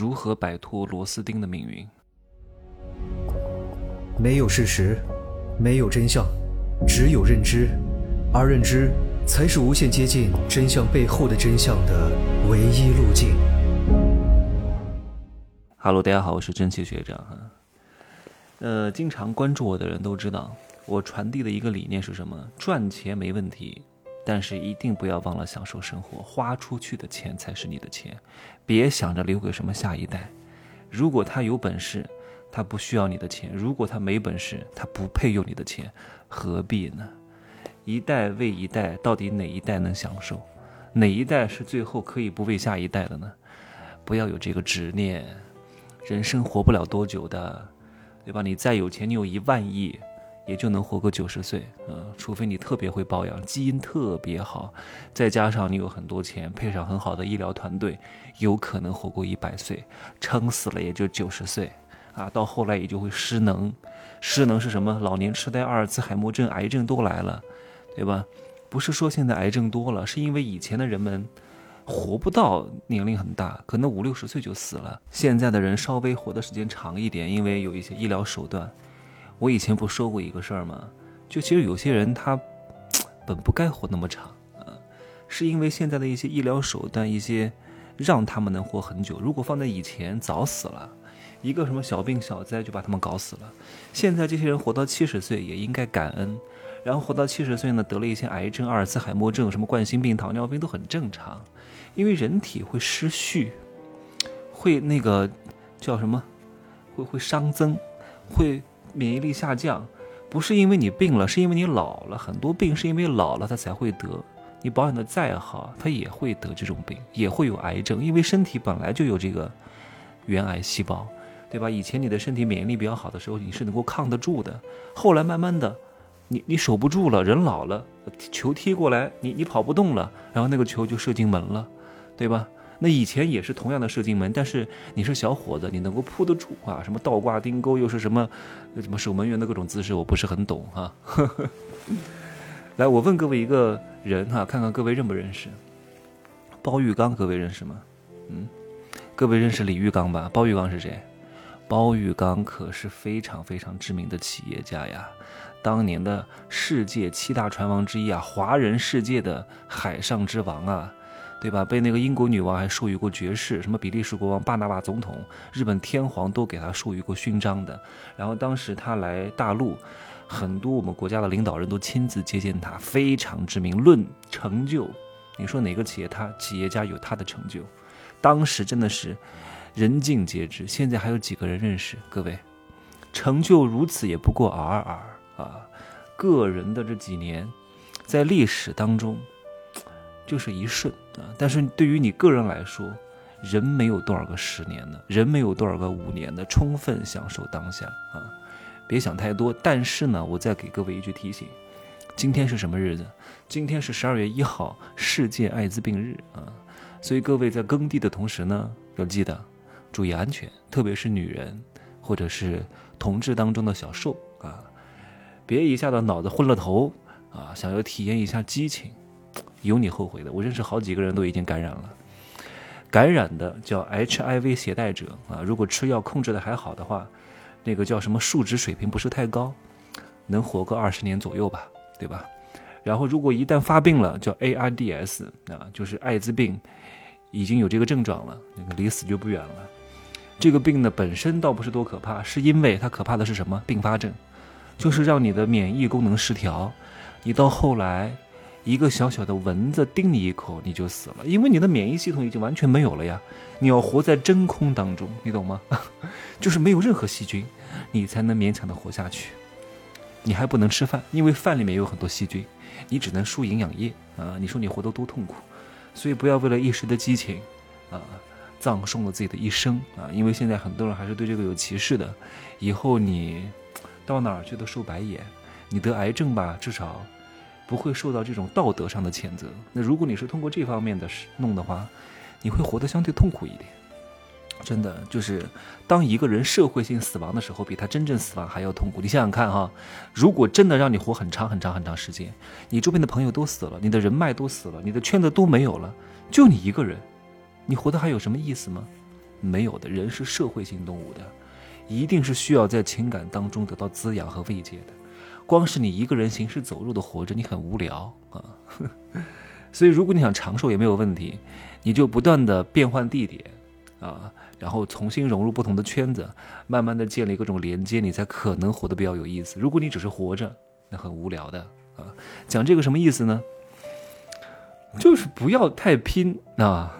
如何摆脱螺丝钉的命运？没有事实，没有真相，只有认知，而认知才是无限接近真相背后的真相的唯一路径。Hello，大家好，我是蒸汽学长哈。呃，经常关注我的人都知道，我传递的一个理念是什么？赚钱没问题。但是一定不要忘了享受生活，花出去的钱才是你的钱，别想着留给什么下一代。如果他有本事，他不需要你的钱；如果他没本事，他不配用你的钱，何必呢？一代为一代，到底哪一代能享受？哪一代是最后可以不为下一代的呢？不要有这个执念，人生活不了多久的，对吧？你再有钱，你有一万亿。也就能活个九十岁，嗯，除非你特别会保养，基因特别好，再加上你有很多钱，配上很好的医疗团队，有可能活过一百岁，撑死了也就九十岁，啊，到后来也就会失能，失能是什么？老年痴呆、阿尔兹海默症、癌症都来了，对吧？不是说现在癌症多了，是因为以前的人们活不到年龄很大，可能五六十岁就死了，现在的人稍微活的时间长一点，因为有一些医疗手段。我以前不说过一个事儿吗？就其实有些人他本不该活那么长啊，是因为现在的一些医疗手段，一些让他们能活很久。如果放在以前，早死了，一个什么小病小灾就把他们搞死了。现在这些人活到七十岁也应该感恩，然后活到七十岁呢，得了一些癌症、阿尔茨海默症、什么冠心病、糖尿病都很正常，因为人体会失序，会那个叫什么，会会熵增，会。免疫力下降，不是因为你病了，是因为你老了。很多病是因为老了，他才会得。你保养的再好，他也会得这种病，也会有癌症，因为身体本来就有这个原癌细胞，对吧？以前你的身体免疫力比较好的时候，你是能够抗得住的。后来慢慢的，你你守不住了，人老了，球踢过来，你你跑不动了，然后那个球就射进门了，对吧？那以前也是同样的射进门，但是你是小伙子，你能够扑得住啊？什么倒挂钉钩，又是什么什么守门员的各种姿势，我不是很懂哈。来，我问各位一个人哈，看看各位认不认识包玉刚？各位认识吗？嗯，各位认识李玉刚吧？包玉刚是谁？包玉刚可是非常非常知名的企业家呀，当年的世界七大船王之一啊，华人世界的海上之王啊。对吧？被那个英国女王还授予过爵士，什么比利时国王、巴拿马总统、日本天皇都给他授予过勋章的。然后当时他来大陆，很多我们国家的领导人都亲自接见他，非常知名。论成就，你说哪个企业他企业家有他的成就？当时真的是人尽皆知。现在还有几个人认识？各位，成就如此也不过尔尔啊！个人的这几年，在历史当中。就是一瞬啊！但是对于你个人来说，人没有多少个十年的，人没有多少个五年的，充分享受当下啊！别想太多。但是呢，我再给各位一句提醒：今天是什么日子？今天是十二月一号，世界艾滋病日啊！所以各位在耕地的同时呢，要记得注意安全，特别是女人或者是同志当中的小受啊，别一下子脑子昏了头啊，想要体验一下激情。有你后悔的，我认识好几个人都已经感染了，感染的叫 HIV 携带者啊。如果吃药控制的还好的话，那个叫什么数值水平不是太高，能活个二十年左右吧，对吧？然后如果一旦发病了，叫 ARDS 啊，就是艾滋病，已经有这个症状了，那个离死就不远了。这个病呢本身倒不是多可怕，是因为它可怕的是什么？并发症，就是让你的免疫功能失调，你到后来。一个小小的蚊子叮你一口，你就死了，因为你的免疫系统已经完全没有了呀。你要活在真空当中，你懂吗？就是没有任何细菌，你才能勉强的活下去。你还不能吃饭，因为饭里面有很多细菌，你只能输营养液啊。你说你活得多痛苦？所以不要为了一时的激情，啊，葬送了自己的一生啊。因为现在很多人还是对这个有歧视的，以后你到哪儿去都受白眼。你得癌症吧，至少。不会受到这种道德上的谴责。那如果你是通过这方面的弄的话，你会活得相对痛苦一点。真的就是，当一个人社会性死亡的时候，比他真正死亡还要痛苦。你想想看哈，如果真的让你活很长很长很长时间，你周边的朋友都死了，你的人脉都死了，你的圈子都没有了，就你一个人，你活得还有什么意思吗？没有的。人是社会性动物的，一定是需要在情感当中得到滋养和慰藉的。光是你一个人行尸走肉的活着，你很无聊啊。所以，如果你想长寿也没有问题，你就不断的变换地点啊，然后重新融入不同的圈子，慢慢的建立各种连接，你才可能活得比较有意思。如果你只是活着，那很无聊的啊。讲这个什么意思呢？就是不要太拼啊，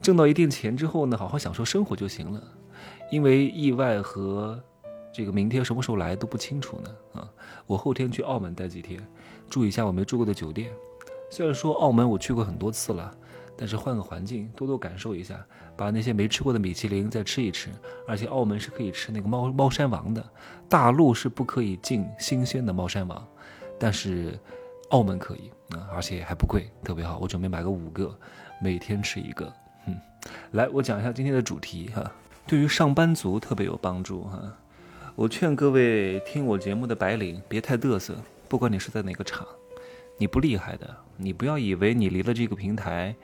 挣到一定钱之后呢，好好享受生活就行了，因为意外和。这个明天什么时候来都不清楚呢啊！我后天去澳门待几天，住一下我没住过的酒店。虽然说澳门我去过很多次了，但是换个环境，多多感受一下，把那些没吃过的米其林再吃一吃。而且澳门是可以吃那个猫猫山王的，大陆是不可以进新鲜的猫山王，但是澳门可以啊，而且还不贵，特别好。我准备买个五个，每天吃一个。嗯，来，我讲一下今天的主题哈，对于上班族特别有帮助哈。我劝各位听我节目的白领别太嘚瑟，不管你是在哪个厂，你不厉害的，你不要以为你离了这个平台，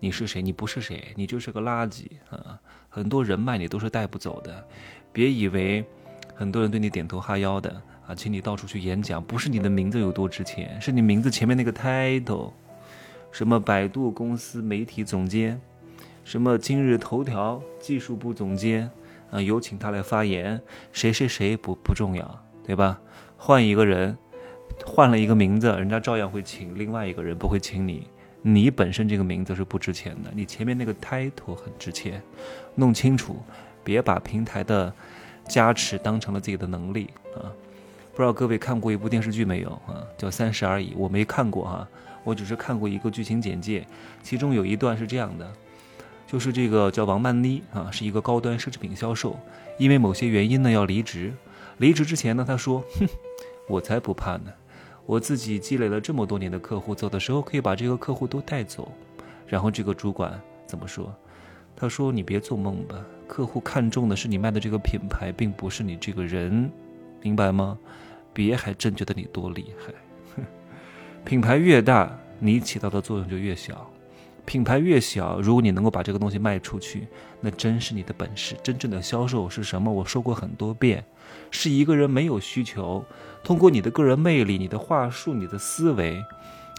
你是谁？你不是谁，你就是个垃圾啊！很多人脉你都是带不走的，别以为很多人对你点头哈腰的啊，请你到处去演讲，不是你的名字有多值钱，是你名字前面那个 title，什么百度公司媒体总监，什么今日头条技术部总监。啊，有请他来发言，谁谁谁不不重要，对吧？换一个人，换了一个名字，人家照样会请另外一个人，不会请你。你本身这个名字是不值钱的，你前面那个 title 很值钱，弄清楚，别把平台的加持当成了自己的能力啊！不知道各位看过一部电视剧没有啊？叫《三十而已》，我没看过哈，我只是看过一个剧情简介，其中有一段是这样的。就是这个叫王曼妮啊，是一个高端奢侈品销售，因为某些原因呢要离职。离职之前呢，他说：“哼，我才不怕呢，我自己积累了这么多年的客户，走的时候可以把这个客户都带走。”然后这个主管怎么说？他说：“你别做梦吧，客户看中的是你卖的这个品牌，并不是你这个人，明白吗？别还真觉得你多厉害。哼，品牌越大，你起到的作用就越小。”品牌越小，如果你能够把这个东西卖出去，那真是你的本事。真正的销售是什么？我说过很多遍，是一个人没有需求，通过你的个人魅力、你的话术、你的思维，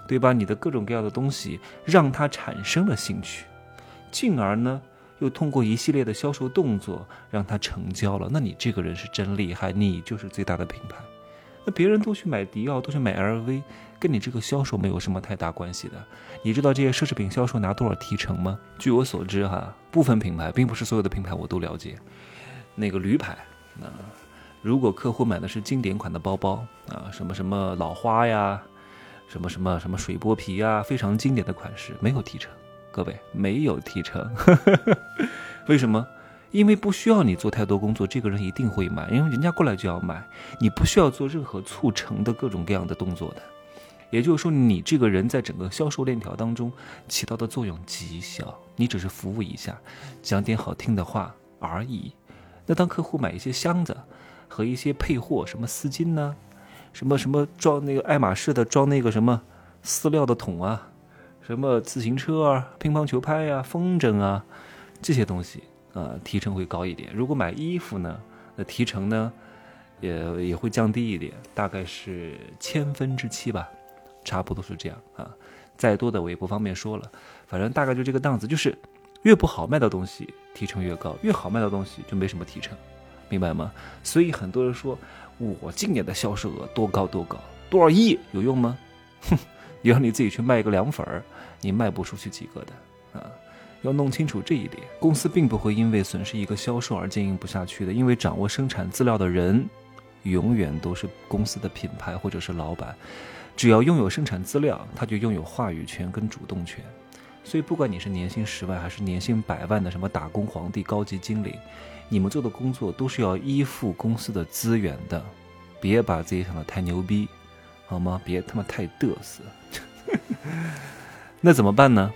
对吧？你的各种各样的东西，让他产生了兴趣，进而呢，又通过一系列的销售动作让他成交了。那你这个人是真厉害，你就是最大的品牌。那别人都去买迪奥，都去买 LV，跟你这个销售没有什么太大关系的。你知道这些奢侈品销售拿多少提成吗？据我所知，哈，部分品牌，并不是所有的品牌我都了解。那个驴牌，那如果客户买的是经典款的包包啊，什么什么老花呀，什么什么什么水波皮呀，非常经典的款式，没有提成。各位，没有提成，为什么？因为不需要你做太多工作，这个人一定会买，因为人家过来就要买，你不需要做任何促成的各种各样的动作的。也就是说，你这个人在整个销售链条当中起到的作用极小，你只是服务一下，讲点好听的话而已。那当客户买一些箱子和一些配货，什么丝巾呢，什么什么装那个爱马仕的装那个什么饲料的桶啊，什么自行车啊、乒乓球拍呀、风筝啊这些东西。呃，提成会高一点。如果买衣服呢，那提成呢，也也会降低一点，大概是千分之七吧，差不多是这样啊。再多的我也不方便说了，反正大概就这个档次。就是越不好卖的东西提成越高，越好卖的东西就没什么提成，明白吗？所以很多人说我今年的销售额多高多高，多少亿有用吗？哼，也要你自己去卖一个凉粉儿，你卖不出去几个的啊。要弄清楚这一点，公司并不会因为损失一个销售而经营不下去的，因为掌握生产资料的人，永远都是公司的品牌或者是老板。只要拥有生产资料，他就拥有话语权跟主动权。所以，不管你是年薪十万还是年薪百万的什么打工皇帝、高级经理，你们做的工作都是要依附公司的资源的。别把自己想的太牛逼，好吗？别他妈太嘚瑟。那怎么办呢？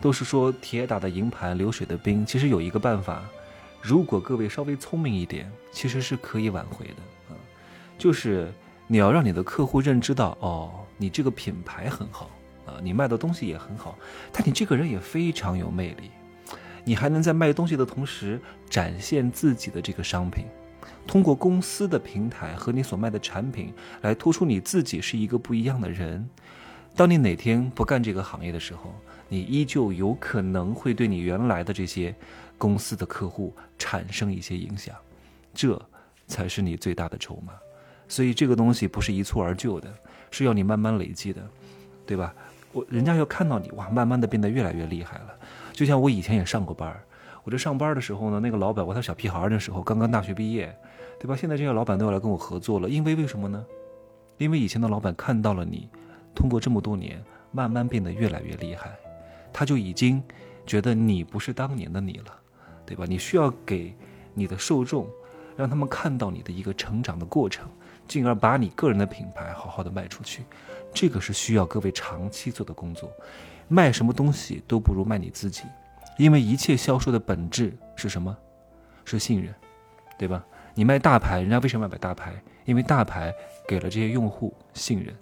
都是说铁打的营盘流水的兵，其实有一个办法，如果各位稍微聪明一点，其实是可以挽回的啊。就是你要让你的客户认知到，哦，你这个品牌很好啊，你卖的东西也很好，但你这个人也非常有魅力。你还能在卖东西的同时展现自己的这个商品，通过公司的平台和你所卖的产品来突出你自己是一个不一样的人。当你哪天不干这个行业的时候，你依旧有可能会对你原来的这些公司的客户产生一些影响，这才是你最大的筹码。所以这个东西不是一蹴而就的，是要你慢慢累积的，对吧？我人家要看到你哇，慢慢的变得越来越厉害了。就像我以前也上过班儿，我这上班的时候呢，那个老板我他小屁孩儿的时候，刚刚大学毕业，对吧？现在这些老板都要来跟我合作了，因为为什么呢？因为以前的老板看到了你，通过这么多年慢慢变得越来越厉害，他就已经觉得你不是当年的你了，对吧？你需要给你的受众，让他们看到你的一个成长的过程，进而把你个人的品牌好好的卖出去。这个是需要各位长期做的工作，卖什么东西都不如卖你自己，因为一切销售的本质是什么？是信任，对吧？你卖大牌，人家为什么要买大牌？因为大牌给了这些用户信任，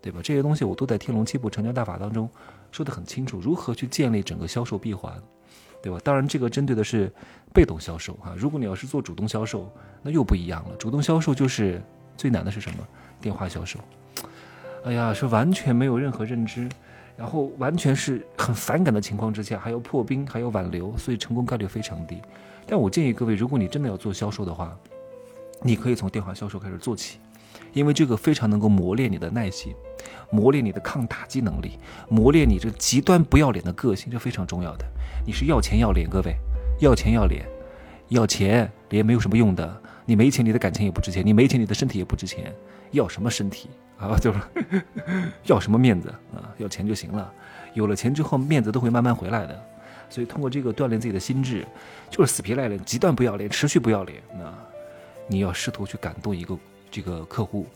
对吧？这些东西我都在《天龙七部成交大法》当中说得很清楚，如何去建立整个销售闭环，对吧？当然，这个针对的是被动销售啊。如果你要是做主动销售，那又不一样了。主动销售就是最难的是什么？电话销售。哎呀，是完全没有任何认知，然后完全是很反感的情况之下，还要破冰，还要挽留，所以成功概率非常低。但我建议各位，如果你真的要做销售的话，你可以从电话销售开始做起，因为这个非常能够磨练你的耐心，磨练你的抗打击能力，磨练你这极端不要脸的个性，这非常重要的。你是要钱要脸，各位，要钱要脸，要钱脸没有什么用的。你没钱，你的感情也不值钱；你没钱，你的身体也不值钱。要什么身体？啊，就是 要什么面子啊？要钱就行了。有了钱之后，面子都会慢慢回来的。所以通过这个锻炼自己的心智，就是死皮赖脸、极端不要脸、持续不要脸。那你要试图去感动一个这个客户，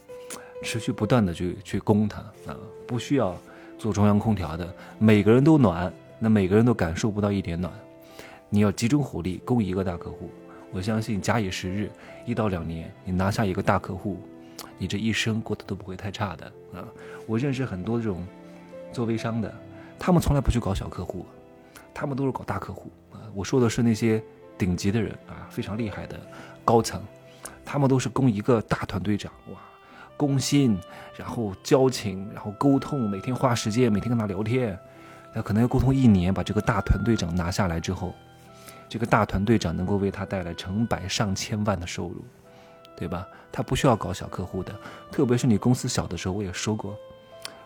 持续不断的去去攻他啊，不需要做中央空调的，每个人都暖，那每个人都感受不到一点暖。你要集中火力攻一个大客户，我相信假以时日，一到两年，你拿下一个大客户。你这一生过得都不会太差的啊！我认识很多这种做微商的，他们从来不去搞小客户，他们都是搞大客户啊！我说的是那些顶级的人啊，非常厉害的高层，他们都是供一个大团队长哇，攻心，然后交情，然后沟通，每天花时间，每天跟他聊天，那可能要沟通一年，把这个大团队长拿下来之后，这个大团队长能够为他带来成百上千万的收入。对吧？他不需要搞小客户的，特别是你公司小的时候，我也说过，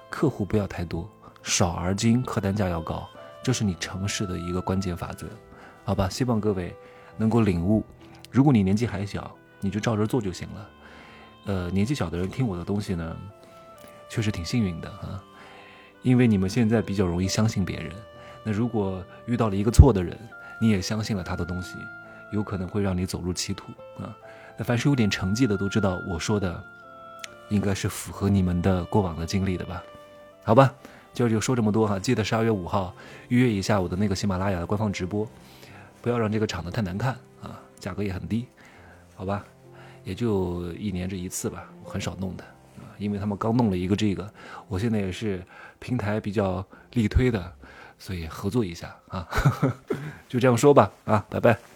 客户不要太多，少而精，客单价要高，这是你成事的一个关键法则，好吧？希望各位能够领悟。如果你年纪还小，你就照着做就行了。呃，年纪小的人听我的东西呢，确实挺幸运的啊，因为你们现在比较容易相信别人。那如果遇到了一个错的人，你也相信了他的东西，有可能会让你走入歧途啊。那凡是有点成绩的都知道，我说的应该是符合你们的过往的经历的吧？好吧，今儿就说这么多哈。记得十二月五号预约一下我的那个喜马拉雅的官方直播，不要让这个场子太难看啊，价格也很低，好吧？也就一年这一次吧，我很少弄的啊，因为他们刚弄了一个这个，我现在也是平台比较力推的，所以合作一下啊，就这样说吧啊，拜拜。